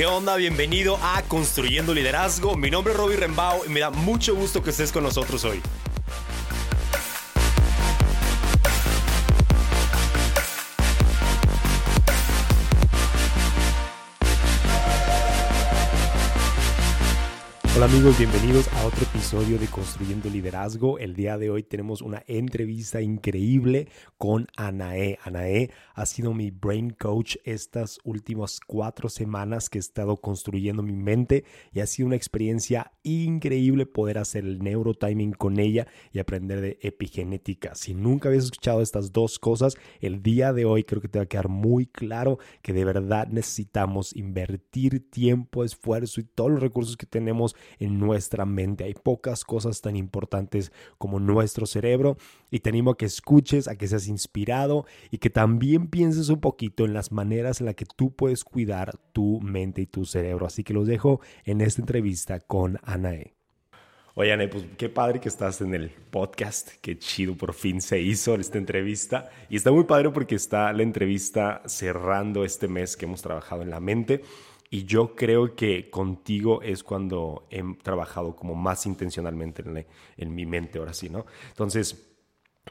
¿Qué onda? Bienvenido a Construyendo Liderazgo. Mi nombre es Robbie Rembao y me da mucho gusto que estés con nosotros hoy. Hola amigos, bienvenidos a otro episodio de Construyendo Liderazgo. El día de hoy tenemos una entrevista increíble con Anae. Anae ha sido mi brain coach estas últimas cuatro semanas que he estado construyendo mi mente y ha sido una experiencia increíble poder hacer el neurotiming con ella y aprender de epigenética. Si nunca habías escuchado estas dos cosas, el día de hoy creo que te va a quedar muy claro que de verdad necesitamos invertir tiempo, esfuerzo y todos los recursos que tenemos en nuestra mente. Hay pocas cosas tan importantes como nuestro cerebro y te animo a que escuches, a que seas inspirado y que también pienses un poquito en las maneras en las que tú puedes cuidar tu mente y tu cerebro. Así que los dejo en esta entrevista con Anae. Oye, Anae, pues qué padre que estás en el podcast, qué chido, por fin se hizo esta entrevista. Y está muy padre porque está la entrevista cerrando este mes que hemos trabajado en la mente. Y yo creo que contigo es cuando he trabajado como más intencionalmente en, mi mente, ahora sí, ¿no? Entonces,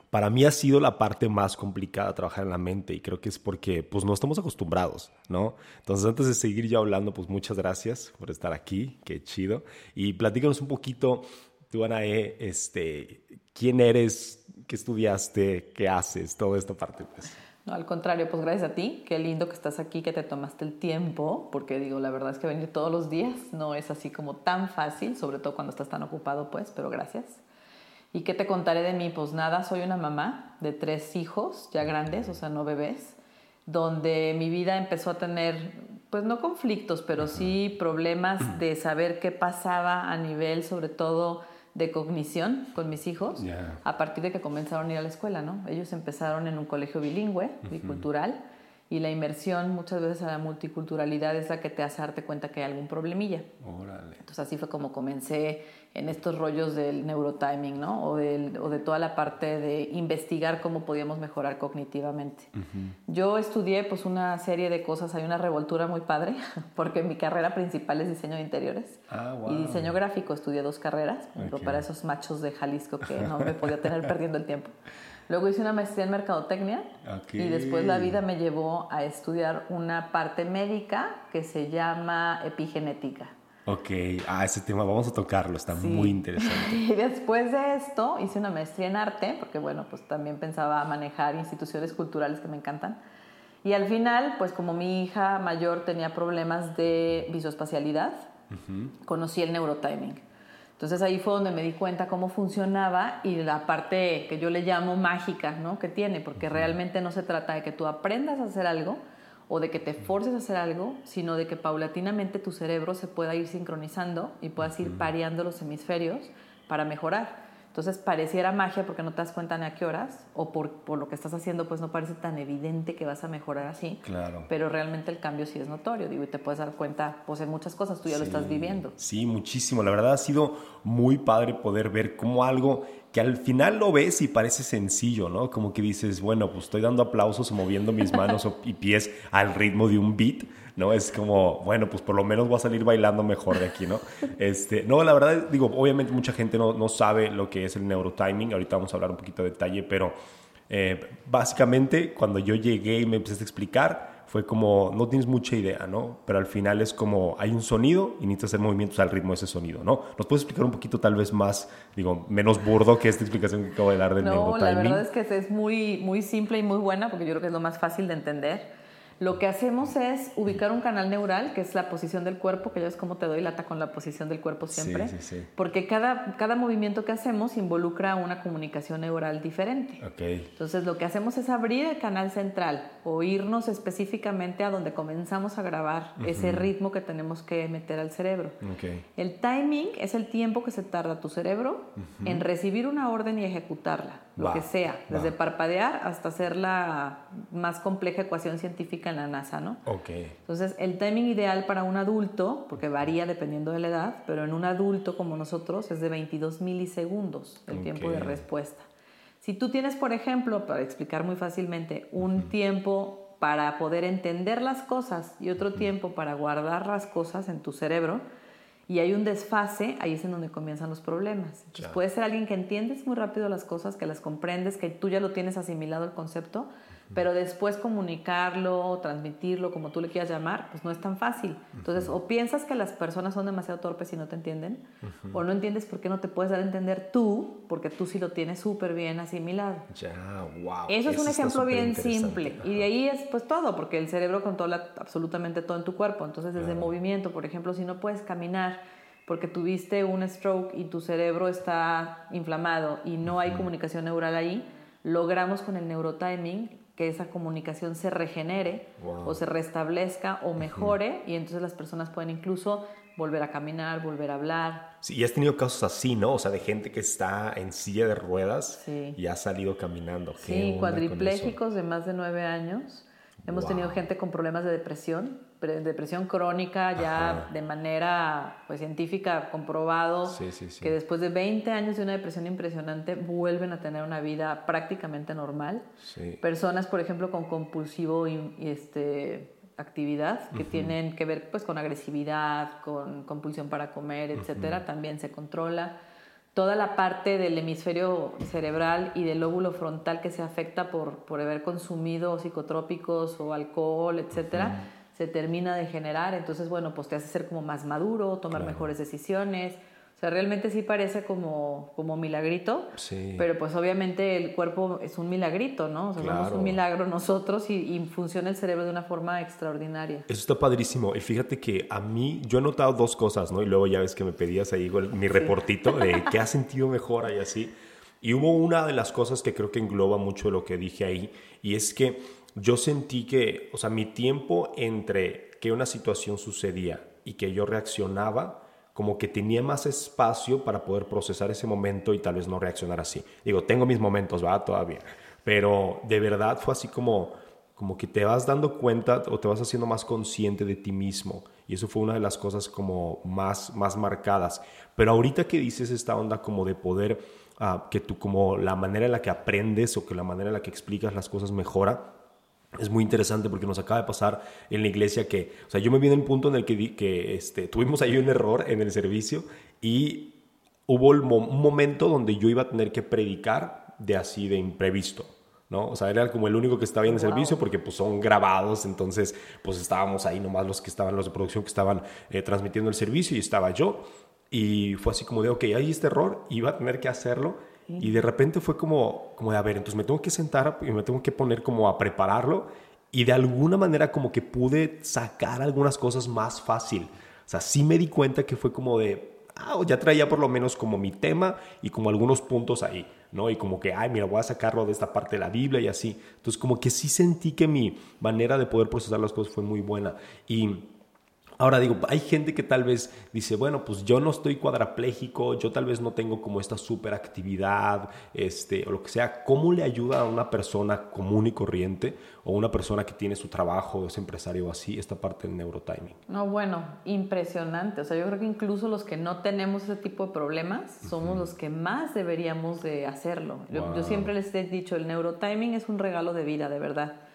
para mí ha sido la parte más complicada trabajar en la mente y creo que es porque pues no estamos acostumbrados, ¿no? Entonces antes de seguir yo hablando, pues muchas gracias por estar aquí, qué chido. Y platícanos un poquito, tú Anae, este, quién eres, qué estudiaste, qué haces, toda esta parte. Pues. No, al contrario, pues gracias a ti. Qué lindo que estás aquí, que te tomaste el tiempo, porque digo, la verdad es que venir todos los días no es así como tan fácil, sobre todo cuando estás tan ocupado, pues, pero gracias. ¿Y qué te contaré de mí? Pues nada, soy una mamá de tres hijos ya grandes, o sea, no bebés, donde mi vida empezó a tener, pues no conflictos, pero sí problemas de saber qué pasaba a nivel, sobre todo, de cognición con mis hijos a partir de que comenzaron a ir a la escuela, ¿no? Ellos empezaron en un colegio bilingüe, bicultural, y la inmersión muchas veces a la multiculturalidad es la que te hace darte cuenta que hay algún problemilla. Entonces así fue como comencé en estos rollos del neurotiming, ¿no? O, o de toda la parte de investigar cómo podíamos mejorar cognitivamente. Yo estudié pues una serie de cosas, hay una revoltura muy padre, porque mi carrera principal es diseño de interiores ah, y diseño gráfico, estudié dos carreras, para esos machos de Jalisco que no me podía tener perdiendo el tiempo. Luego hice una maestría en mercadotecnia y después la vida me llevó a estudiar una parte médica que se llama epigenética. Ok, ah, ese tema vamos a tocarlo, está muy interesante. Y después de esto hice una maestría en arte, porque bueno, pues también pensaba manejar instituciones culturales que me encantan. Y al final, pues como mi hija mayor tenía problemas de visoespacialidad, conocí el neurotiming. Entonces ahí fue donde me di cuenta cómo funcionaba y la parte que yo le llamo mágica, ¿no? Que tiene, porque realmente no se trata de que tú aprendas a hacer algo, o de que te forces a hacer algo, sino de que paulatinamente tu cerebro se pueda ir sincronizando y puedas ir pareando los hemisferios para mejorar. Entonces pareciera magia porque no te das cuenta ni a qué horas o por, por, lo que estás haciendo pues no parece tan evidente que vas a mejorar así. Claro. Pero realmente el cambio sí es notorio, digo, y te puedes dar cuenta pues en muchas cosas, tú ya lo estás viviendo. Sí, muchísimo. La verdad ha sido muy padre poder ver cómo algo que al final lo ves y parece sencillo, ¿no? Como que dices, bueno, pues estoy dando aplausos o moviendo mis manos y pies al ritmo de un beat, ¿no? Es como, bueno, pues por lo menos voy a salir bailando mejor de aquí, ¿no? Este, no, la verdad, digo, obviamente mucha gente no, no sabe lo que es el neurotiming, ahorita vamos a hablar un poquito de detalle, pero eh, básicamente cuando yo llegué y me empecé a explicar, fue como, no tienes mucha idea, ¿no? Pero al final es como, hay un sonido y necesitas hacer movimientos al ritmo de ese sonido, ¿no? ¿Nos puedes explicar un poquito tal vez más, digo, menos burdo que esta explicación que acabo de dar del no, la verdad es que es muy, muy simple y muy buena porque yo creo que es lo más fácil de entender. Lo que hacemos es ubicar un canal neural, que es la posición del cuerpo, que ya es como te doy lata con la posición del cuerpo siempre, porque cada, cada movimiento que hacemos involucra una comunicación neural diferente. Entonces lo que hacemos es abrir el canal central o irnos específicamente a donde comenzamos a grabar ese ritmo que tenemos que meter al cerebro. El timing es el tiempo que se tarda tu cerebro en recibir una orden y ejecutarla lo que sea, desde parpadear hasta hacer la más compleja ecuación científica en la NASA, ¿no? Ok. Entonces, el timing ideal para un adulto, porque varía dependiendo de la edad, pero en un adulto como nosotros es de 22 milisegundos el tiempo de respuesta. Si tú tienes, por ejemplo, para explicar muy fácilmente, un tiempo para poder entender las cosas y otro tiempo para guardar las cosas en tu cerebro y hay un desfase, ahí es en donde comienzan los problemas. Entonces puede ser alguien que entiendes muy rápido las cosas, que las comprendes, que tú ya lo tienes asimilado el concepto, pero después comunicarlo, transmitirlo, como tú le quieras llamar, pues no es tan fácil. Entonces, o piensas que las personas son demasiado torpes y no te entienden, o no entiendes por qué no te puedes dar a entender tú, porque tú sí lo tienes súper bien asimilado. Ya, wow. Eso es un ejemplo bien simple. Y de ahí es pues todo, porque el cerebro controla absolutamente todo en tu cuerpo. Entonces, desde movimiento, por ejemplo, si no puedes caminar, porque tuviste un stroke y tu cerebro está inflamado y no hay comunicación neural ahí, logramos con el neurotiming que esa comunicación se regenere o se restablezca o mejore y entonces las personas pueden incluso volver a caminar, volver a hablar. Sí, y has tenido casos así, ¿no? O sea, de gente que está en silla de ruedas y ha salido caminando. Sí, cuadriplégicos de más de nueve años. Hemos tenido gente con problemas de depresión depresión crónica ya de manera pues, científica comprobado que después de 20 años de una depresión impresionante vuelven a tener una vida prácticamente normal. Personas, por ejemplo, con compulsivo y, este, actividad que tienen que ver pues, con agresividad, con compulsión para comer, etcétera, también se controla. Toda la parte del hemisferio cerebral y del lóbulo frontal que se afecta por, por haber consumido psicotrópicos o alcohol, etcétera se termina de generar, entonces bueno, pues te hace ser como más maduro, tomar mejores decisiones. O sea, realmente sí parece como, como milagrito, sí. pero pues obviamente el cuerpo es un milagrito, ¿no? O sea, somos un milagro nosotros y, funciona el cerebro de una forma extraordinaria. Eso está padrísimo. Y fíjate que a mí, yo he notado dos cosas, ¿no? Y luego ya ves que me pedías ahí mi reportito de qué has sentido mejor y así. Y hubo una de las cosas que creo que engloba mucho lo que dije ahí, y es que yo sentí que, o sea, mi tiempo entre que una situación sucedía y que yo reaccionaba, como que tenía más espacio para poder procesar ese momento y tal vez no reaccionar así. Digo, tengo mis momentos, va, todavía. Pero de verdad fue así como, como que te vas dando cuenta o te vas haciendo más consciente de ti mismo. Y eso fue una de las cosas como más, más marcadas. Pero ahorita que dices esta onda como de poder, ah, que tú como la manera en la que aprendes o que la manera en la que explicas las cosas mejora, es muy interesante porque nos acaba de pasar en la iglesia que, o sea, yo me vi en el punto en el que, que este, tuvimos ahí un error en el servicio y hubo un momento donde yo iba a tener que predicar de así de imprevisto. ¿no? O sea, era como el único que estaba en el servicio porque pues son grabados, entonces pues estábamos ahí nomás los que estaban, los de producción que estaban eh, transmitiendo el servicio y estaba yo y fue así como de, ok, hay este error, iba a tener que hacerlo y de repente fue como, como de, a ver, entonces me tengo que sentar y me tengo que poner como a prepararlo. Y de alguna manera como que pude sacar algunas cosas más fácil. O sea, sí me di cuenta que fue como de, ah, ya traía por lo menos como mi tema y como algunos puntos ahí, ¿no? Y como que, ay, mira, voy a sacarlo de esta parte de la Biblia y así. Entonces como que sí sentí que mi manera de poder procesar las cosas fue muy buena. Y Ahora digo, hay gente que tal vez dice, bueno, pues yo no estoy cuadraplégico, yo tal vez no tengo como esta superactividad, este, o lo que sea. ¿Cómo le ayuda a una persona común y corriente o una persona que tiene su trabajo, es empresario o así, esta parte del neurotiming? No, bueno, impresionante. O sea, yo creo que incluso los que no tenemos ese tipo de problemas somos los que más deberíamos de hacerlo. Yo, yo siempre les he dicho, el neurotiming es un regalo de vida, de verdad.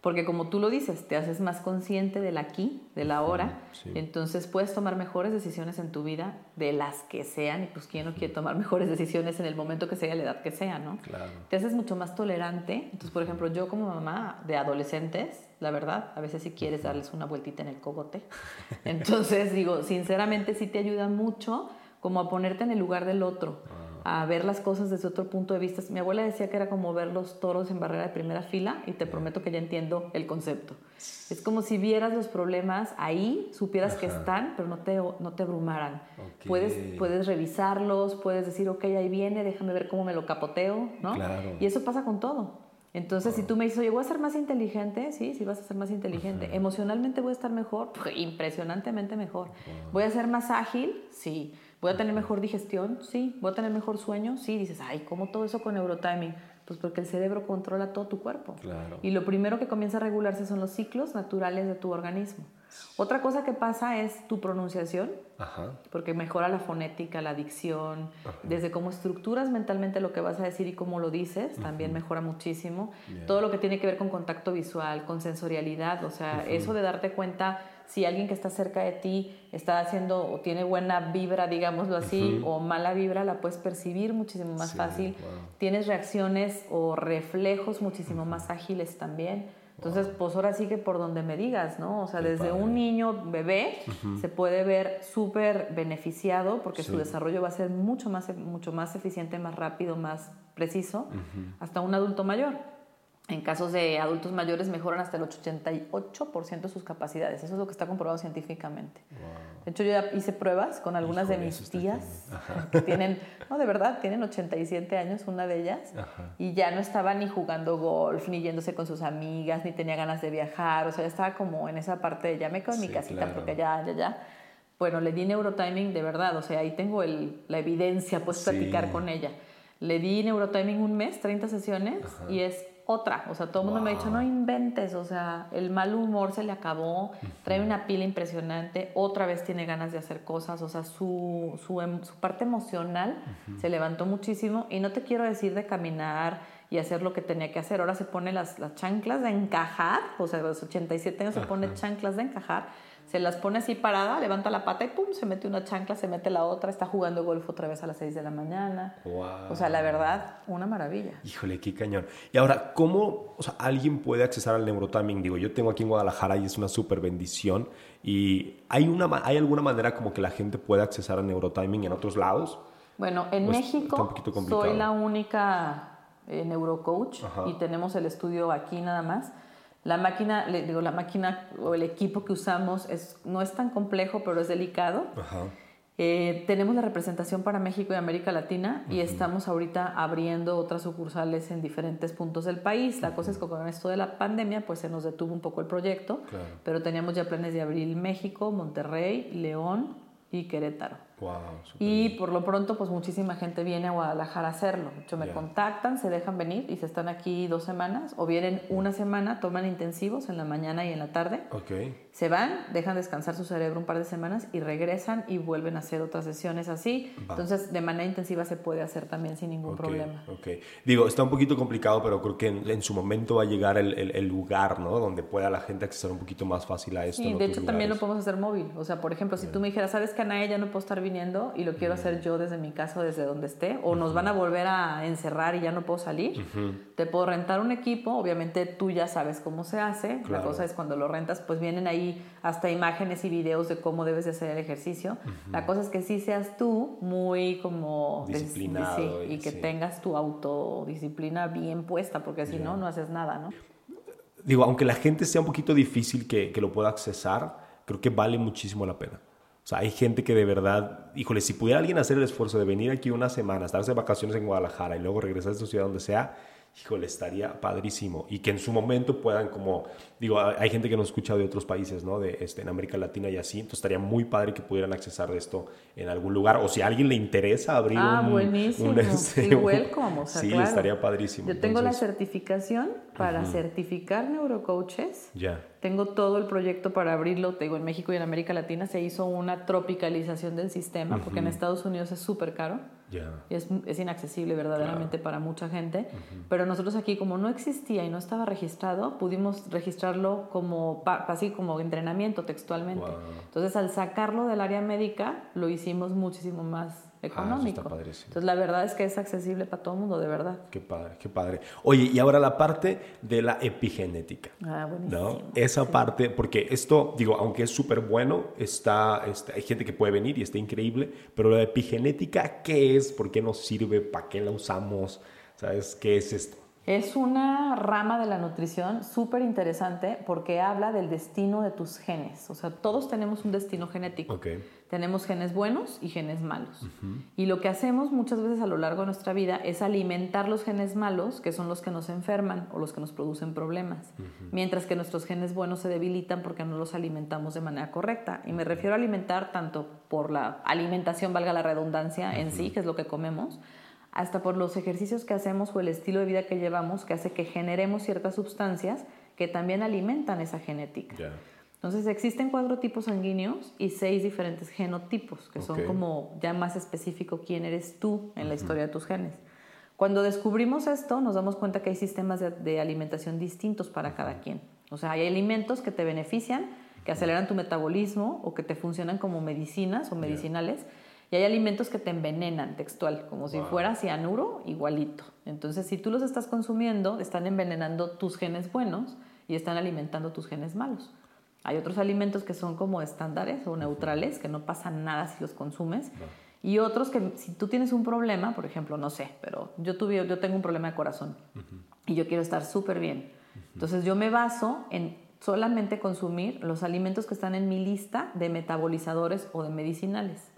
Porque como tú lo dices, te haces más consciente del aquí, de la hora, entonces puedes tomar mejores decisiones en tu vida, de las que sean, y pues quién no quiere tomar mejores decisiones en el momento que sea, la edad que sea, ¿no? Claro. Te haces mucho más tolerante. Entonces, por ejemplo, yo como mamá de adolescentes, la verdad, a veces si quieres darles una vueltita en el cogote. Entonces, digo, sinceramente sí te ayuda mucho como a ponerte en el lugar del otro. Ah a ver las cosas desde otro punto de vista. Mi abuela decía que era como ver los toros en barrera de primera fila y te prometo que ya entiendo el concepto. Es como si vieras los problemas ahí, supieras que están, pero no te, no te abrumaran. Puedes, puedes revisarlos, puedes decir, ok, ahí viene, déjame ver cómo me lo capoteo, ¿no? Y eso pasa con todo. Entonces, si tú me dices, oye, voy a ser más inteligente, sí, sí vas a ser más inteligente. Emocionalmente voy a estar mejor, impresionantemente mejor. Voy a ser más ágil, sí. ¿Voy a tener mejor digestión? Sí. ¿Voy a tener mejor sueño? Sí. Dices, ay, ¿cómo todo eso con neurotiming? Pues porque el cerebro controla todo tu cuerpo. Claro. Y lo primero que comienza a regularse son los ciclos naturales de tu organismo. Otra cosa que pasa es tu pronunciación, Ajá. porque mejora la fonética, la dicción, desde cómo estructuras mentalmente lo que vas a decir y cómo lo dices, también mejora muchísimo. Todo lo que tiene que ver con contacto visual, con sensorialidad, o sea, eso de darte cuenta si alguien que está cerca de ti está haciendo o tiene buena vibra, digámoslo así, o mala vibra, la puedes percibir muchísimo más Sí, fácil. wow. Tienes reacciones o reflejos muchísimo más ágiles también. Entonces, pues ahora sí que por donde me digas, ¿no? O sea, Qué desde padre. un niño bebé se puede ver súper beneficiado porque Sí. su desarrollo va a ser mucho más, mucho más eficiente, más rápido, más preciso, hasta un adulto mayor. En casos de adultos mayores mejoran hasta el 88% de sus capacidades. Eso es lo que está comprobado científicamente. De hecho, yo ya hice pruebas con algunas Híjole, de mis tías. Ajá. que tienen, no, de verdad, tienen 87 años, una de ellas, Ajá. y ya no estaba ni jugando golf, ni yéndose con sus amigas, ni tenía ganas de viajar, o sea, ya estaba como en esa parte de ya me quedo en mi Sí, casita claro. porque ya, ya, ya. Bueno, le di neurotiming de verdad, o sea, ahí tengo el, la evidencia, pues Sí. platicar con ella. Le di neurotiming un mes, 30 sesiones, y es otra. O sea, todo el mundo me ha dicho, no inventes, o sea, el mal humor se le acabó, trae una pila impresionante, otra vez tiene ganas de hacer cosas, o sea, su, su, em- su parte emocional se levantó muchísimo. Y no te quiero decir de caminar y hacer lo que tenía que hacer. Ahora se pone las, las chanclas de encajar, o sea, a los 87 años se pone chanclas de encajar se las pone así parada, levanta la pata y pum, se mete una chancla, se mete la otra, está jugando golf otra vez a las 6 de la mañana. Wow. O sea, la verdad, una maravilla. Híjole, qué cañón. Y ahora, ¿cómo o sea, alguien puede accesar al neurotiming? Digo, yo tengo aquí en Guadalajara y es una súper bendición. ¿Y hay, una, hay alguna manera como que la gente pueda accesar al neurotiming en otros lados? Bueno, en Pues, México soy la única eh, neurocoach Ajá. y tenemos el estudio aquí nada más. La máquina, le digo, la máquina o el equipo que usamos es, no es tan complejo, pero es delicado. Ajá. Eh, tenemos la representación para México y América Latina y estamos ahorita abriendo otras sucursales en diferentes puntos del país. La cosa es que con esto de la pandemia pues se nos detuvo un poco el proyecto, Claro. pero teníamos ya planes de abrir México, Monterrey, León y Querétaro. Wow. Y por lo pronto, pues muchísima gente viene a Guadalajara a hacerlo. Hecho, me contactan, se dejan venir y se están aquí dos semanas o vienen una semana, toman intensivos en la mañana y en la tarde. Ok. Se van, dejan descansar su cerebro un par de semanas y regresan y vuelven a hacer otras sesiones así. Va. Entonces, de manera intensiva se puede hacer también sin ningún Ok, problema. ok. Digo, está un poquito complicado, pero creo que en, en su momento va a llegar el, el- el lugar, ¿no? Donde pueda la gente acceder un poquito más fácil a esto. Sí, en de hecho también lo podemos hacer móvil. O sea, por ejemplo, si tú me dijeras, ¿sabes que Anae ya no puedo estar viniendo y lo quiero hacer yo desde mi casa o desde donde esté? O nos van a volver a encerrar y ya no puedo salir. Te puedo rentar un equipo. Obviamente tú ya sabes cómo se hace. La Claro. cosa es cuando lo rentas, pues vienen ahí hasta imágenes y videos de cómo debes de hacer el ejercicio. La cosa es que sí seas tú muy como... Disciplinado sí, y- que sí. tengas tu autodisciplina bien puesta, porque si no, no haces nada, ¿no? Digo, aunque la gente sea un poquito difícil que, que lo pueda accesar, creo que vale muchísimo la pena. O sea, hay gente que de verdad, híjole, si pudiera alguien hacer el esfuerzo de venir aquí una semana, estarse de vacaciones en Guadalajara y luego regresar a su ciudad donde sea, híjole, estaría padrísimo. Y que en su momento puedan como, digo, hay gente que nos escucha de otros países, ¿no? De, este, en América Latina y así, entonces estaría muy padre que pudieran accesar de esto en algún lugar. O si a alguien le interesa abrir Ah, un... buenísimo. un, este, Sí, welcome, o sea, sí, claro. estaría padrísimo. Yo tengo la Entonces, certificación para certificar neurocoaches. Ya. Tengo todo el proyecto para abrirlo. Te digo, en México y en América Latina se hizo una tropicalización del sistema, porque en Estados Unidos es súper caro. Ya. y Es, es inaccesible verdaderamente para mucha gente. Pero nosotros aquí, como no existía y no estaba registrado, pudimos registrarlo como, así como entrenamiento textualmente. Wow. Entonces, al sacarlo del área médica, lo hicimos muchísimo más Ah, eso económico. está. Entonces, la verdad es que es accesible para todo el mundo, de verdad. Qué padre, qué padre. Oye, y ahora la parte de la epigenética. Ah, buenísimo. ¿no? Esa parte, porque esto, digo, aunque es súper bueno, está, está- hay gente que puede venir y está increíble, pero la epigenética, ¿qué es? ¿Por qué nos sirve? ¿Para qué la usamos? ¿Sabes qué es esto? Es una rama de la nutrición súper interesante porque habla del destino de tus genes. O sea, todos tenemos un destino genético. Tenemos genes buenos y genes malos. Y lo que hacemos muchas veces a lo largo de nuestra vida es alimentar los genes malos, que son los que nos enferman o los que nos producen problemas. Mientras que nuestros genes buenos se debilitan porque no los alimentamos de manera correcta. Y me refiero a alimentar tanto por la alimentación, valga la redundancia en sí, que es lo que comemos, hasta por los ejercicios que hacemos o el estilo de vida que llevamos que hace que generemos ciertas sustancias que también alimentan esa genética. Entonces existen cuatro tipos sanguíneos y seis diferentes genotipos, que son como ya más específico quién eres tú en la historia de tus genes. Cuando descubrimos esto, nos damos cuenta que hay sistemas de, alimentación distintos para cada quien. O sea, hay alimentos que te benefician, que aceleran tu metabolismo o que te funcionan como medicinas o medicinales. Y hay alimentos que te envenenan, textual, como si fuera cianuro, igualito. Entonces, si tú los estás consumiendo, están envenenando tus genes buenos y están alimentando tus genes malos. Hay otros alimentos que son como estándares o neutrales, que no pasa nada si los consumes. Y otros que si tú tienes un problema, por ejemplo, no sé, pero yo, tuve, yo tengo un problema de corazón y yo quiero estar súper bien. Entonces yo me baso en solamente consumir los alimentos que están en mi lista de metabolizadores o de medicinales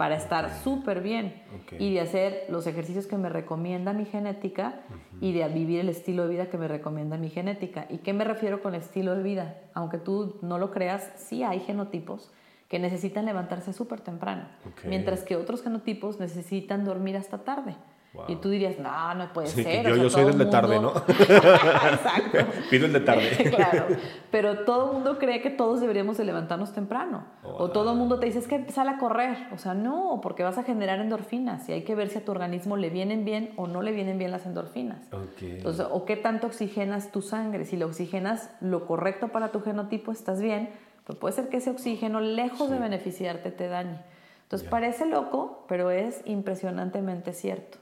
para estar súper bien y de hacer los ejercicios que me recomienda mi genética y de vivir el estilo de vida que me recomienda mi genética. ¿Y qué me refiero con estilo de vida? Aunque tú no lo creas, sí hay genotipos que necesitan levantarse súper temprano, mientras que otros genotipos necesitan dormir hasta tarde. Y tú dirías, no, no puede ser. Yo, yo soy del de tarde, ¿no? Exacto. Pido el de tarde. claro. Pero todo el mundo cree que todos deberíamos de levantarnos temprano. O todo el mundo te dice, es que sale a correr. O sea, no, porque vas a generar endorfinas y hay que ver si a tu organismo le vienen bien o no le vienen bien las endorfinas. Entonces, o qué tanto oxigenas tu sangre. Si lo oxigenas lo correcto para tu genotipo, estás bien. Pero puede ser que ese oxígeno, lejos de beneficiarte, te dañe. Entonces, parece loco, pero es impresionantemente cierto.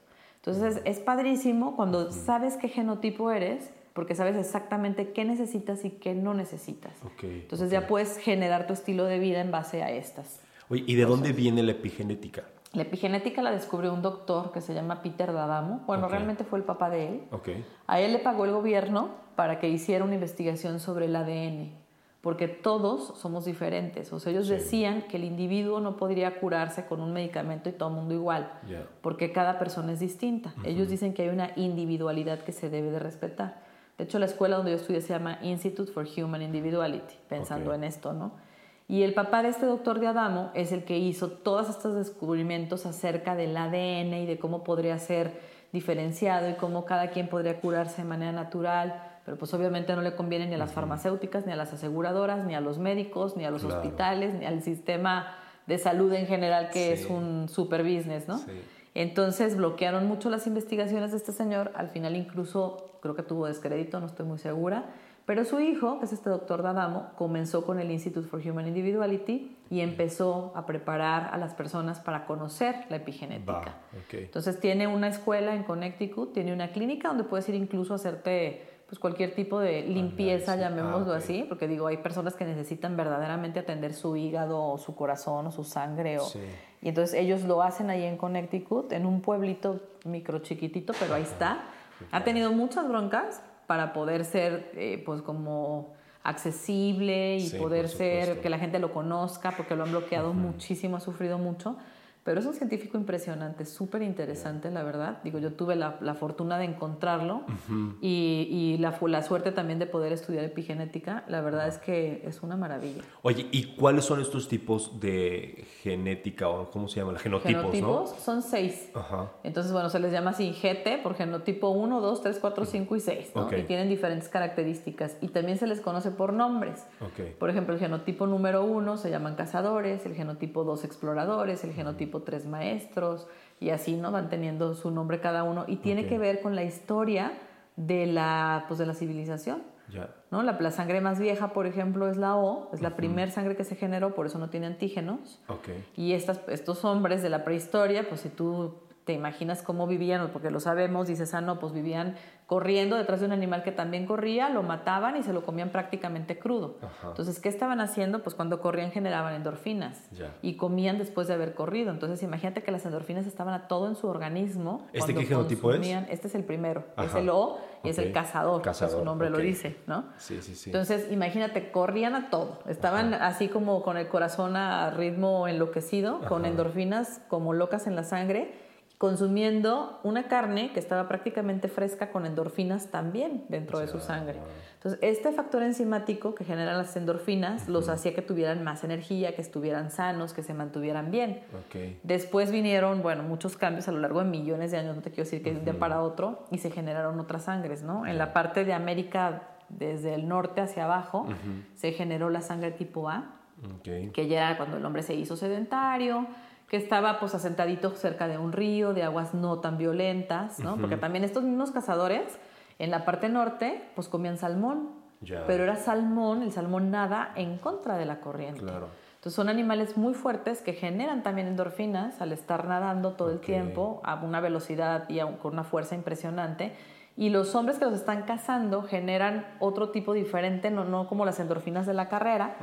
Entonces es padrísimo cuando sabes qué genotipo eres, porque sabes exactamente qué necesitas y qué no necesitas. Entonces ya puedes generar tu estilo de vida en base a estas. Oye, ¿y de dónde viene la epigenética? La epigenética la descubrió un doctor que se llama Peter D'Adamo. Bueno, realmente fue el papá de él. A él le pagó el gobierno para que hiciera una investigación sobre el ADN porque todos somos diferentes. O sea, ellos decían que el individuo no podría curarse con un medicamento y todo el mundo igual, porque cada persona es distinta. Ellos dicen que hay una individualidad que se debe de respetar. De hecho, la escuela donde yo estudié se llama Institute for Human Individuality, pensando en esto, ¿no? Y el papá de este doctor de Adamo es el que hizo todos estos descubrimientos acerca del ADN y de cómo podría ser diferenciado y cómo cada quien podría curarse de manera natural pero pues obviamente no le conviene ni a las farmacéuticas, ni a las aseguradoras, ni a los médicos, ni a los hospitales, ni al sistema de salud en general, que es un super business, ¿no? Entonces bloquearon mucho las investigaciones de este señor, al final incluso creo que tuvo descrédito, no estoy muy segura, pero su hijo, que es este doctor Dadamo, comenzó con el Institute for Human Individuality y empezó a preparar a las personas para conocer la epigenética. Entonces tiene una escuela en Connecticut, tiene una clínica donde puedes ir incluso a hacerte pues cualquier tipo de limpieza, llamémoslo ah, así, porque digo, hay personas que necesitan verdaderamente atender su hígado o su corazón o su sangre. O, Y entonces ellos lo hacen ahí en Connecticut, en un pueblito micro chiquitito, pero ahí está. Ha tenido muchas broncas para poder ser, eh, pues como accesible y poder ser, que la gente lo conozca, porque lo han bloqueado muchísimo, ha sufrido mucho. Pero es un científico impresionante, súper interesante, la verdad. Digo, yo tuve la, la fortuna de encontrarlo y, y, la, la suerte también de poder estudiar epigenética. La verdad es que es una maravilla. Oye, ¿y cuáles son estos tipos de genética o cómo se llama? Genotipos, Genotipos son seis. Ajá. Entonces, bueno, se les llama así GT por genotipo 1, 2, 3, 4, 5 y 6. ¿no? Y tienen diferentes características. Y también se les conoce por nombres. Okay. Por ejemplo, el genotipo número 1 se llaman cazadores, el genotipo 2 exploradores, el genotipo tres maestros, y así no van teniendo su nombre cada uno, y tiene que ver con la historia de la, pues, de la civilización. ¿no? La, la, sangre más vieja, por ejemplo, es la O, es la primer sangre que se generó, por eso no tiene antígenos. Y estas, estos hombres de la prehistoria, pues si tú te imaginas cómo vivían, porque lo sabemos, dices, ah, no, pues vivían corriendo detrás de un animal que también corría, lo mataban y se lo comían prácticamente crudo. Entonces, ¿qué estaban haciendo? Pues cuando corrían generaban endorfinas y comían después de haber corrido. Entonces, imagínate que las endorfinas estaban a todo en su organismo. ¿Este qué genotipo es? Este es el primero, es el O y es el cazador, cazador su nombre lo dice, ¿no? Sí, sí, sí. Entonces, imagínate, corrían a todo. Estaban así como con el corazón a ritmo enloquecido, con endorfinas como locas en la sangre consumiendo una carne que estaba prácticamente fresca con endorfinas también dentro de su sangre. Entonces, este factor enzimático que generan las endorfinas los hacía que tuvieran más energía, que estuvieran sanos, que se mantuvieran bien. Después vinieron, bueno, muchos cambios a lo largo de millones de años, no te quiero decir que de un día para otro, y se generaron otras sangres, ¿no? En la parte de América, desde el norte hacia abajo, se generó la sangre tipo A, que ya era cuando el hombre se hizo sedentario, que estaba pues asentadito cerca de un río, de aguas no tan violentas, ¿no? Porque también estos mismos cazadores en la parte norte pues comían salmón, pero era salmón, el salmón nada en contra de la corriente. Claro. Entonces son animales muy fuertes que generan también endorfinas al estar nadando todo el tiempo a una velocidad y con una fuerza impresionante y los hombres que los están cazando generan otro tipo diferente, no, no como las endorfinas de la carrera,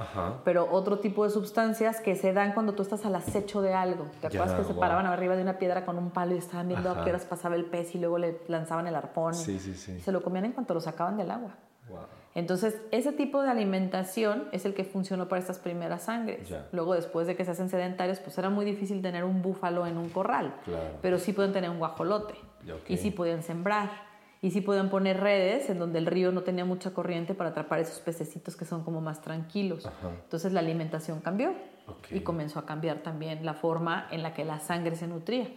pero otro tipo de sustancias que se dan cuando tú estás al acecho de algo. ¿Te acuerdas que se paraban arriba de una piedra con un palo y estaban viendo a qué horas pasaba el pez y luego le lanzaban el arpón? Sí, sí, sí. Se lo comían en cuanto lo sacaban del agua. Entonces, ese tipo de alimentación es el que funcionó para estas primeras sangres. Luego, después de que se hacen sedentarios, pues era muy difícil tener un búfalo en un corral, pero sí pueden tener un guajolote y sí podían sembrar y sí podían poner redes en donde el río no tenía mucha corriente para atrapar esos pececitos que son como más tranquilos. Entonces la alimentación cambió y comenzó a cambiar también la forma en la que la sangre se nutría.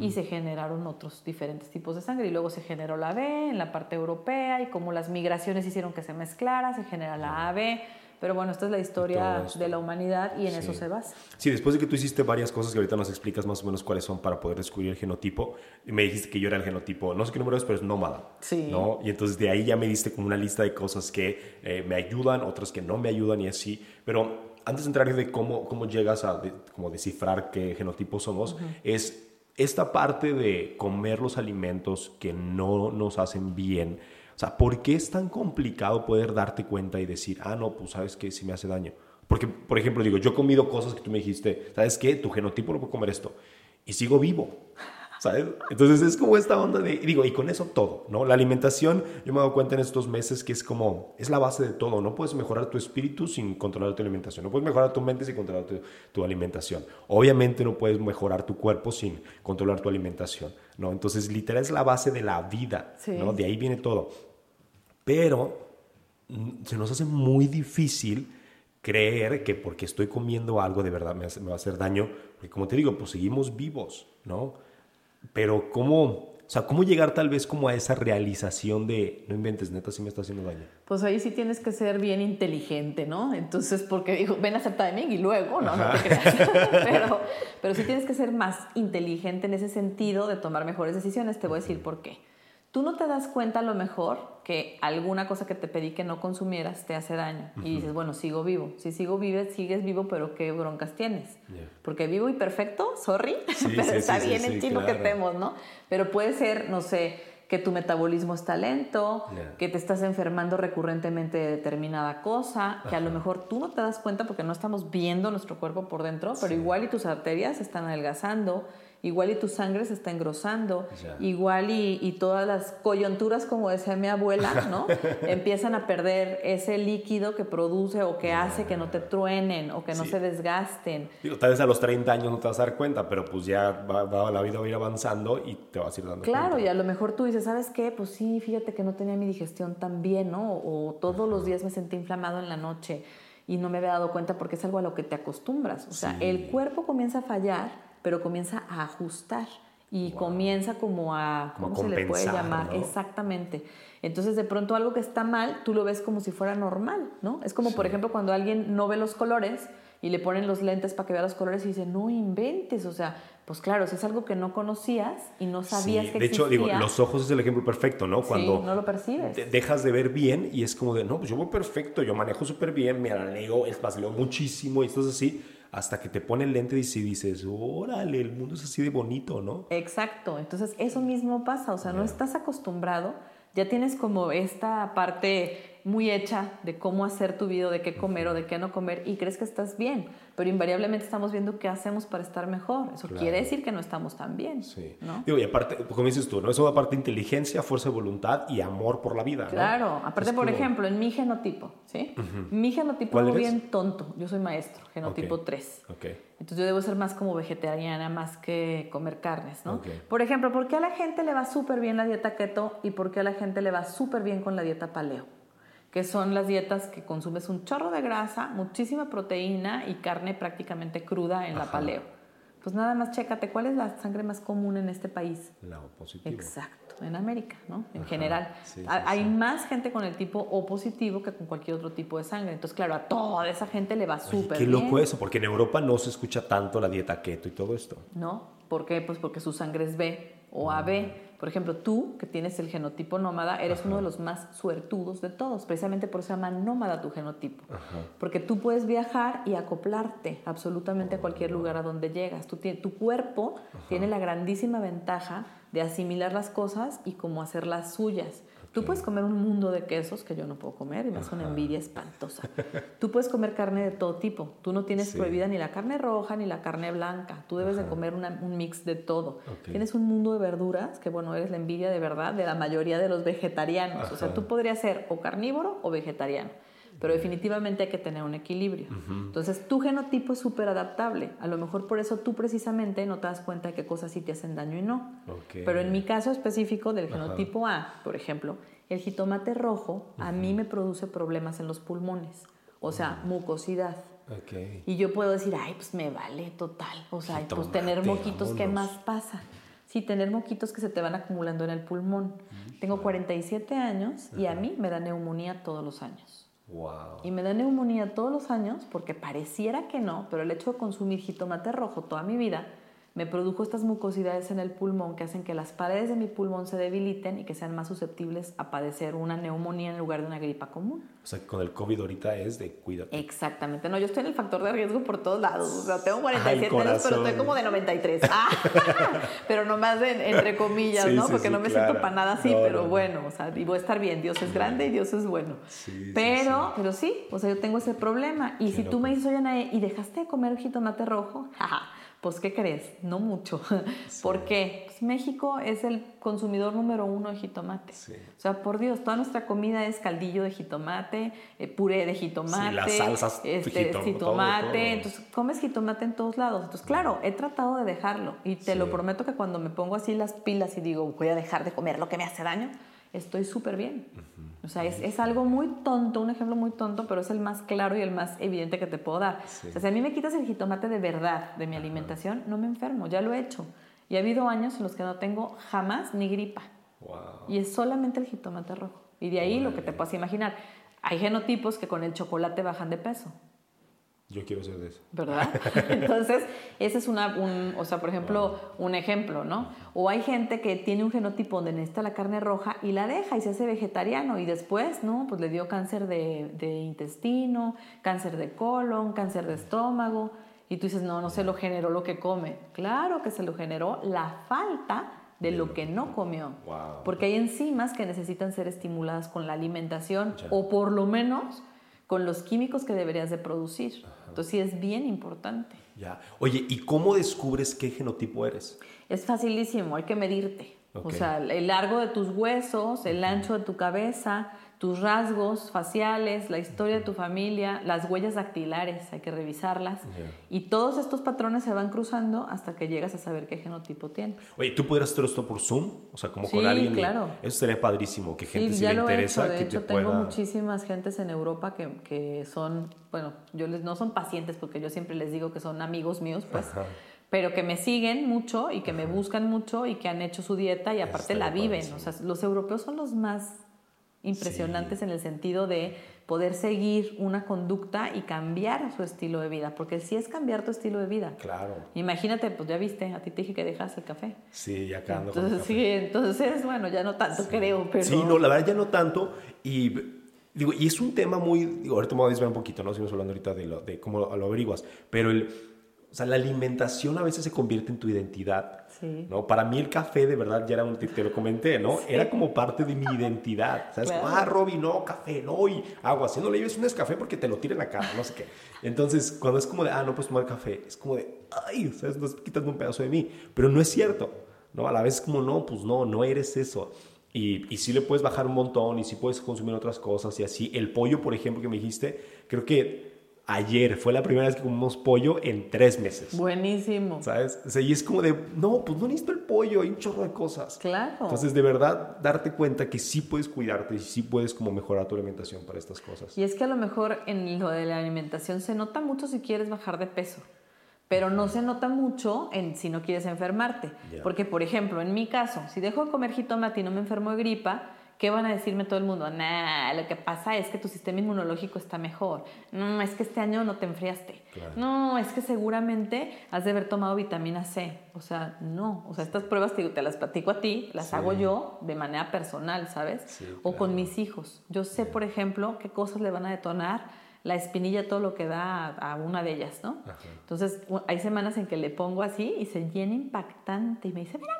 Y se generaron otros diferentes tipos de sangre. Y luego se generó la B en la parte europea y como las migraciones hicieron que se mezclara, se genera la AB pero bueno, esta es la historia de la humanidad y en eso se basa. Sí, después de que tú hiciste varias cosas que ahorita nos explicas más o menos cuáles son para poder descubrir el genotipo, me dijiste que yo era el genotipo, no sé qué número es, pero es nómada. Sí. ¿no? Y entonces de ahí ya me diste como una lista de cosas que eh, me ayudan, otras que no me ayudan y así. Pero antes de entrar de cómo, cómo llegas a como descifrar qué genotipo somos, es esta parte de comer los alimentos que no nos hacen bien o sea, ¿por qué es tan complicado poder darte cuenta y decir, ah, no, pues sabes que sí me hace daño? Porque, por ejemplo, digo, yo he comido cosas que tú me dijiste, ¿sabes qué? Tu genotipo no puede comer esto. Y sigo vivo. ¿Sabes? Entonces es como esta onda de, digo, y con eso todo, ¿no? La alimentación, yo me he dado cuenta en estos meses que es como, es la base de todo, no puedes mejorar tu espíritu sin controlar tu alimentación, no puedes mejorar tu mente sin controlar tu, alimentación, obviamente no puedes mejorar tu cuerpo sin controlar tu alimentación, ¿no? Entonces literal es la base de la vida, ¿no? De ahí viene todo pero mm, se nos hace muy difícil creer que porque estoy comiendo algo de verdad me, va a hacer daño, porque como te digo, pues seguimos vivos, ¿no? Pero ¿cómo, o sea, ¿cómo llegar tal vez como a esa realización de, no inventes, neta, si me está haciendo daño? Pues ahí sí tienes que ser bien inteligente, ¿no? Entonces, porque dijo, ven a hacer timing y luego, no, no te creas. pero, pero sí tienes que ser más inteligente en ese sentido de tomar mejores decisiones. Te voy a decir por qué. Tú no te das cuenta a lo mejor que alguna cosa que te pedí que no consumieras te hace daño. Y dices, bueno, sigo vivo. Si sigo vivo, sigues vivo, pero ¿qué broncas tienes? Porque vivo y perfecto, sorry, pero está bien el chino que tenemos, ¿no? Pero puede ser, no sé, que tu metabolismo está lento, que te estás enfermando recurrentemente de determinada cosa, que a lo mejor tú no te das cuenta porque no estamos viendo nuestro cuerpo por dentro, pero igual y tus arterias están adelgazando igual y tu sangre se está engrosando, igual y, todas las coyunturas, como decía mi abuela, ¿no? Empiezan a perder ese líquido que produce o que hace que no te truenen o que no se desgasten. tal vez a los 30 años no te vas a dar cuenta, pero pues ya va, la vida va a ir avanzando y te vas a ir dando claro, cuenta. Y a lo mejor tú dices, ¿sabes qué? Pues sí, fíjate que no tenía mi digestión tan bien, ¿no? O todos los días me sentí inflamado en la noche y no me había dado cuenta porque es algo a lo que te acostumbras. O sea, el cuerpo comienza a fallar pero comienza a ajustar y comienza como a, ¿cómo se le puede llamar? Exactamente. Entonces, de pronto algo que está mal, tú lo ves como si fuera normal, ¿no? Es como, por ejemplo, cuando alguien no ve los colores y le ponen los lentes para que vea los colores y dice, no inventes, o sea, pues claro, si es algo que no conocías y no sabías que de existía. De hecho, digo, los ojos es el ejemplo perfecto, ¿no? Cuando no lo percibes. dejas de ver bien y es como de, no, pues yo voy perfecto, yo manejo súper bien, me leo, es más, leo muchísimo y esto es así hasta que te pone el lente y dices, órale, el mundo es así de bonito, ¿no? Exacto, entonces eso mismo pasa, o sea, no estás acostumbrado, ya tienes como esta parte muy hecha de cómo hacer tu vida, de qué comer o de qué no comer y crees que estás bien, pero invariablemente estamos viendo qué hacemos para estar mejor. Eso quiere decir que no estamos tan bien. Sí. ¿no? Digo, y aparte, como dices tú, ¿no? Eso aparte inteligencia, fuerza de voluntad y amor por la vida. Claro, aparte, por ejemplo, en mi genotipo, ¿sí? Mi genotipo es bien tonto. Yo soy maestro, genotipo 3. Okay. Entonces yo debo ser más como vegetariana, más que comer carnes, ¿no? Por ejemplo, ¿por qué a la gente le va súper bien la dieta keto y por qué a la gente le va súper bien con la dieta paleo? Que son las dietas que consumes un chorro de grasa, muchísima proteína y carne prácticamente cruda en la paleo. Pues nada más chécate, ¿cuál es la sangre más común en este país? La O positiva. Exacto, en América, ¿no? En general. Hay más gente con el tipo O positivo que con cualquier otro tipo de sangre. Entonces, claro, a toda esa gente le va súper bien. Qué loco eso, porque en Europa no se escucha tanto la dieta keto y todo esto. No, ¿por qué? Pues porque su sangre es B o AB. Por ejemplo, tú, que tienes el genotipo nómada, eres uno de los más suertudos de todos. Precisamente por eso se llama nómada tu genotipo. Porque tú puedes viajar y acoplarte absolutamente a cualquier lugar a donde llegas. tu cuerpo tiene la grandísima ventaja de asimilar las cosas y como hacerlas suyas. Tú puedes comer un mundo de quesos que yo no puedo comer y me hace una envidia espantosa. Tú puedes comer carne de todo tipo. Tú no tienes prohibida ni la carne roja ni la carne blanca. Tú debes de comer un mix de todo. Tienes un mundo de verduras que, bueno, eres la envidia de verdad de la mayoría de los vegetarianos. O sea, tú podrías ser o carnívoro o vegetariano pero definitivamente hay que tener un equilibrio. Entonces, tu genotipo es súper adaptable. A lo mejor por eso tú precisamente no te das cuenta de qué cosas sí te hacen daño y no. Pero en mi caso específico del genotipo A, por ejemplo, el jitomate rojo a mí me produce problemas en los pulmones, o sea, mucosidad. Y yo puedo decir, ay, pues me vale total. O sea, pues tener moquitos, ¿qué más pasa? Sí, tener moquitos que se te van acumulando en el pulmón. Tengo 47 años y a mí me da neumonía todos los años. Y me da neumonía todos los años porque pareciera que no, pero el hecho de consumir jitomate rojo toda mi vida me produjo estas mucosidades en el pulmón que hacen que las paredes de mi pulmón se debiliten y que sean más susceptibles a padecer una neumonía en lugar de una gripa común. O sea, con el COVID ahorita es de cuídate. Exactamente. No, yo estoy en el factor de riesgo por todos lados. O sea, tengo 47 años, pero estoy como de 93. Ah, pero nomás de, entre comillas, ¿no? Porque no me siento para nada así, pero bueno, o sea, y voy a estar bien. Dios es grande y Dios es bueno. pero, pero sí, o sea, yo tengo ese problema. Y si tú me dices, oye, Anae, ¿y dejaste de comer jitomate rojo? Jaja pues, ¿qué crees? No mucho. ¿Por qué? Pues, México es el consumidor número uno de jitomate. O sea, por Dios, toda nuestra comida es caldillo de jitomate, eh, puré de jitomate, las salsas este, jitomate. Entonces, comes jitomate en todos lados. Entonces, claro, he tratado de dejarlo y te lo prometo que cuando me pongo así las pilas y digo, voy a dejar de comer lo que me hace daño, estoy súper bien. O sea, es, es, algo muy tonto, un ejemplo muy tonto, pero es el más claro y el más evidente que te puedo dar. O sea, si a mí me quitas el jitomate de verdad de mi alimentación, no me enfermo, ya lo he hecho. Y ha habido años en los que no tengo jamás ni gripa. Y es solamente el jitomate rojo. Y de ahí lo que te puedas imaginar. Hay genotipos que con el chocolate bajan de peso. Yo quiero ser de eso. ¿Verdad? Entonces, ese es una, un, o sea, por ejemplo, un ejemplo, ¿no? O hay gente que tiene un genotipo donde necesita la carne roja y la deja y se hace vegetariano y después, ¿no? Pues le dio cáncer de, de intestino, cáncer de colon, cáncer de estómago y tú dices, no, no se lo generó lo que come. Claro que se lo generó la falta de lo que no comió. Porque hay enzimas que necesitan ser estimuladas con la alimentación o por lo menos con los químicos que deberías de producir. Entonces sí es bien importante. Ya. Oye, ¿y cómo descubres qué genotipo eres? Es facilísimo, hay que medirte. O sea, el largo de tus huesos, el ancho de tu cabeza, tus rasgos faciales, la historia de tu familia, las huellas dactilares, hay que revisarlas. Y todos estos patrones se van cruzando hasta que llegas a saber qué genotipo tienes. Oye, ¿tú podrías hacer esto por Zoom? O sea, como con alguien. claro. Eso sería padrísimo, que gente sí, si ya le lo interesa, he hecho. De que hecho, tengo muchísimas gentes en Europa que, que, son, bueno, yo les, no son pacientes porque yo siempre les digo que son amigos míos, pues. Pero que me siguen mucho y que me buscan mucho y que han hecho su dieta y aparte la viven. O sea, los europeos son los más impresionantes en el sentido de poder seguir una conducta y cambiar su estilo de vida, porque si es cambiar tu estilo de vida. Claro. Imagínate, pues ya viste, a ti te dije que dejas el café. Sí, ya ando Entonces, sí, entonces, bueno, ya no tanto creo, pero... Sí, no, la verdad ya no tanto y... Digo, y es un tema muy, digo, ahorita me voy a desviar un poquito, ¿no? Seguimos hablando ahorita de, lo, de cómo lo averiguas, pero el, sea, la alimentación a veces se convierte en tu identidad. Sí. ¿no? Para mí el café de verdad ya era un, te, lo comenté, ¿no? Era como parte de mi identidad. ¿Sabes? Claro. ah, Robbie, no, café, no, y agua. Si no le lleves un café porque te lo tira en la cara, no sé qué. Entonces, cuando es como de, ah, no puedes tomar café, es como de, ay, ¿sabes? Estás quitando un pedazo de mí. Pero no es cierto, ¿no? A la vez es como, no, pues no, no eres eso. Y, y sí le puedes bajar un montón y sí puedes consumir otras cosas y así. El pollo, por ejemplo, que me dijiste, creo que ayer fue la primera vez que comimos pollo en tres meses. Buenísimo. ¿Sabes? O sea, y es como de, no, pues no necesito el pollo, hay un chorro de cosas. Claro. Entonces, de verdad, darte cuenta que sí puedes cuidarte y sí puedes como mejorar tu alimentación para estas cosas. Y es que a lo mejor en lo de la alimentación se nota mucho si quieres bajar de peso, pero no se nota mucho en si no quieres enfermarte. Porque, por ejemplo, en mi caso, si dejo de comer jitomate y no me enfermo de gripa, ¿qué van a decirme todo el mundo? Nah, lo que pasa es que tu sistema inmunológico está mejor. No, es que este año no te enfriaste. Claro. No, es que seguramente has de haber tomado vitamina C. O sea, no. O sea, estas pruebas te, te las platico a ti, las Sí. hago yo de manera personal, ¿sabes? Sí, o con claro. mis hijos. Yo sé, por ejemplo, qué cosas le van a detonar la espinilla, todo lo que da a, una de ellas, ¿no? Ajá. Entonces, hay semanas en que le pongo así y se llena impactante y me dice, mira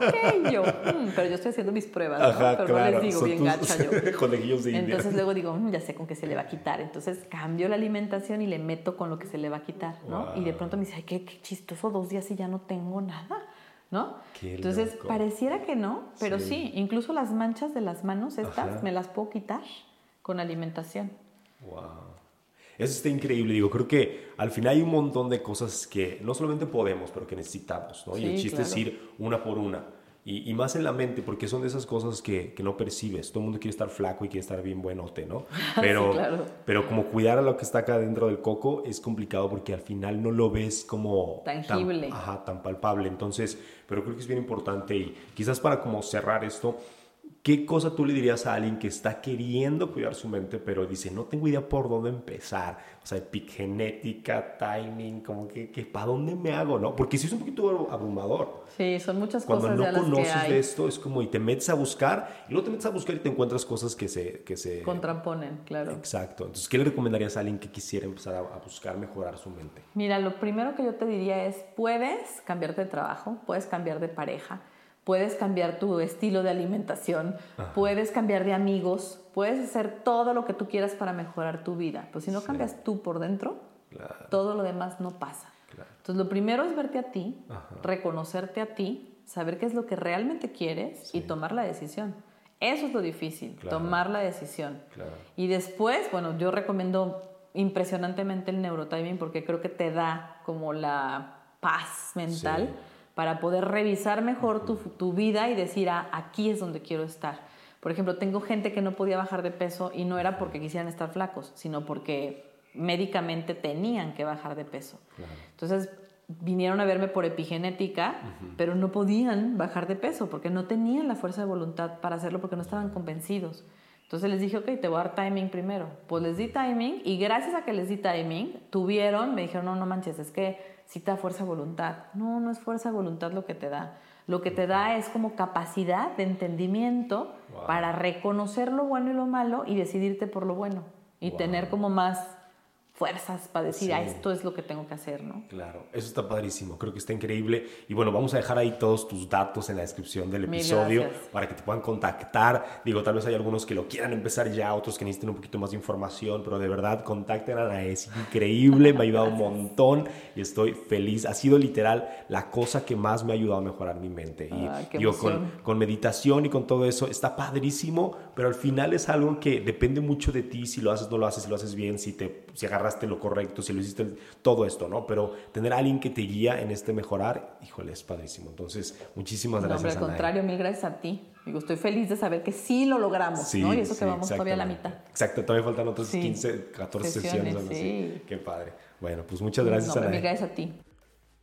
no. Y yo, "Mm", pero yo estoy haciendo mis pruebas, ¿no? Ajá, pero no les digo son bien gacha yo. conejillos de India. Entonces luego digo, "Mm, ya sé con qué se le va a quitar. Entonces cambio la alimentación y le meto con lo que se le va a quitar, ¿no? Y de pronto me dice, ay, qué, qué chistoso, dos días y ya no tengo nada, ¿no? Qué Entonces loco. pareciera que no, pero Sí. sí. incluso las manchas de las manos estas Ajá. me las puedo quitar con alimentación. Wow. Eso está increíble, digo, creo que al final hay un montón de cosas que no solamente podemos, pero que necesitamos, ¿no? y el Sí, chiste es ir una por una. Y, y más en la mente, porque son de esas cosas que, que no percibes. Todo el mundo quiere estar flaco y quiere estar bien buenote, ¿no? Pero, claro. pero como cuidar a lo que está acá dentro del coco es complicado porque al final no lo ves como... Tangible. Tan, ajá, tan palpable. Entonces, pero creo que es bien importante y quizás para como cerrar esto, ¿Qué cosa tú le dirías a alguien que está queriendo cuidar su mente, pero dice, no tengo idea por dónde empezar? O sea, epigenética, timing, como que, que ¿para dónde me hago? ¿no? Porque sí es un poquito abrumador. Sí, son muchas Cuando cosas no ya las que conoces hay. de esto, es como y te metes a buscar, y luego te metes a buscar y te encuentras cosas que se... Que se Contraponen, claro. Exacto. Entonces, ¿qué le recomendarías a alguien que quisiera empezar a, a buscar mejorar su mente? Mira, lo primero que yo te diría es, puedes cambiarte de trabajo, puedes cambiar de pareja, puedes cambiar tu estilo de alimentación, puedes cambiar de amigos, puedes hacer todo lo que tú quieras para mejorar tu vida. Pues si no Sí. cambias tú por dentro, Claro, todo lo demás no pasa. claro. Entonces, lo primero es verte a ti, Ajá. reconocerte a ti, saber qué es lo que realmente quieres y tomar la decisión. Eso es lo difícil, Claro. tomar la decisión. Y después, bueno, yo recomiendo impresionantemente el neurotiming porque creo que te da como la paz mental Sí. Para poder revisar mejor tu, tu vida y decir, ah, aquí es donde quiero estar. Por ejemplo, tengo gente que no podía bajar de peso y no era porque quisieran estar flacos, sino porque médicamente tenían que bajar de peso. Claro. Entonces vinieron a verme por epigenética, pero no podían bajar de peso porque no tenían la fuerza de voluntad para hacerlo porque no estaban convencidos. Entonces les dije, ok, te voy a dar timing primero. Pues les di timing y gracias a que les di timing, tuvieron, me dijeron, no, no manches, es que sí te da fuerza voluntad. No, no es fuerza voluntad lo que te da. Lo que te da es como capacidad de entendimiento Wow. para reconocer lo bueno y lo malo y decidirte por lo bueno. Y Wow. tener como más fuerzas para decir, Sí. ah, esto es lo que tengo que hacer, ¿no? Claro, eso está padrísimo, creo que está increíble. Y bueno, vamos a dejar ahí todos tus datos en la descripción del episodio para que te puedan contactar. Digo, tal vez hay algunos que lo quieran empezar ya, otros que necesiten un poquito más de información, pero de verdad, contacten a Ana, es increíble, me ha ayudado un montón y estoy feliz. Ha sido literal la cosa que más me ha ayudado a mejorar mi mente. Y Ah, qué digo, con, con meditación y con todo eso, está padrísimo, pero al final es algo que depende mucho de ti, si lo haces, no lo haces, si lo haces bien, si, te, si agarraste lo correcto, si lo hiciste, todo esto, ¿no? Pero tener a alguien que te guía en este mejorar, híjole, es padrísimo. Entonces, muchísimas No, gracias, al Anae. contrario, mil gracias a ti. Digo, estoy feliz de saber que sí lo logramos, Sí, ¿no? Y eso sí, que vamos todavía a la mitad. Exacto, todavía faltan otras Sí. 15, 14 sesiones. Sesiones, algo así. sí. Qué padre. Bueno, pues muchas gracias, no, mil gracias a ti.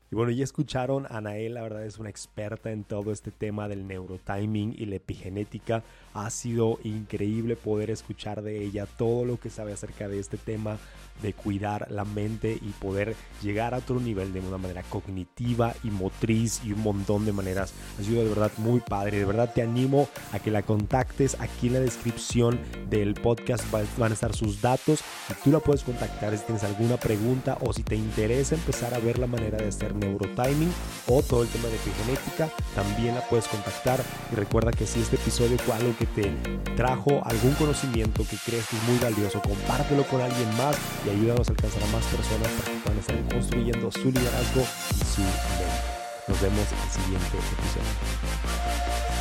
Y bueno, ya escucharon, Anael la verdad es una experta en todo este tema del neurotiming y la epigenética. Ha sido increíble poder escuchar de ella todo lo que sabe acerca de este tema de cuidar la mente y poder llegar a otro nivel de una manera cognitiva y motriz y un montón de maneras. Ha sido de verdad muy padre. De verdad te animo a que la contactes. Aquí en la descripción del podcast van a estar sus datos y tú la puedes contactar si tienes alguna pregunta o si te interesa empezar a ver la manera de hacer neurotiming o todo el tema de epigenética, también la puedes contactar. Y recuerda que si este episodio fue algo que te trajo algún conocimiento que crees que es muy valioso, compártelo con alguien más y ayúdanos a alcanzar a más personas para que puedan estar construyendo su liderazgo y su mente. Nos vemos en el siguiente episodio.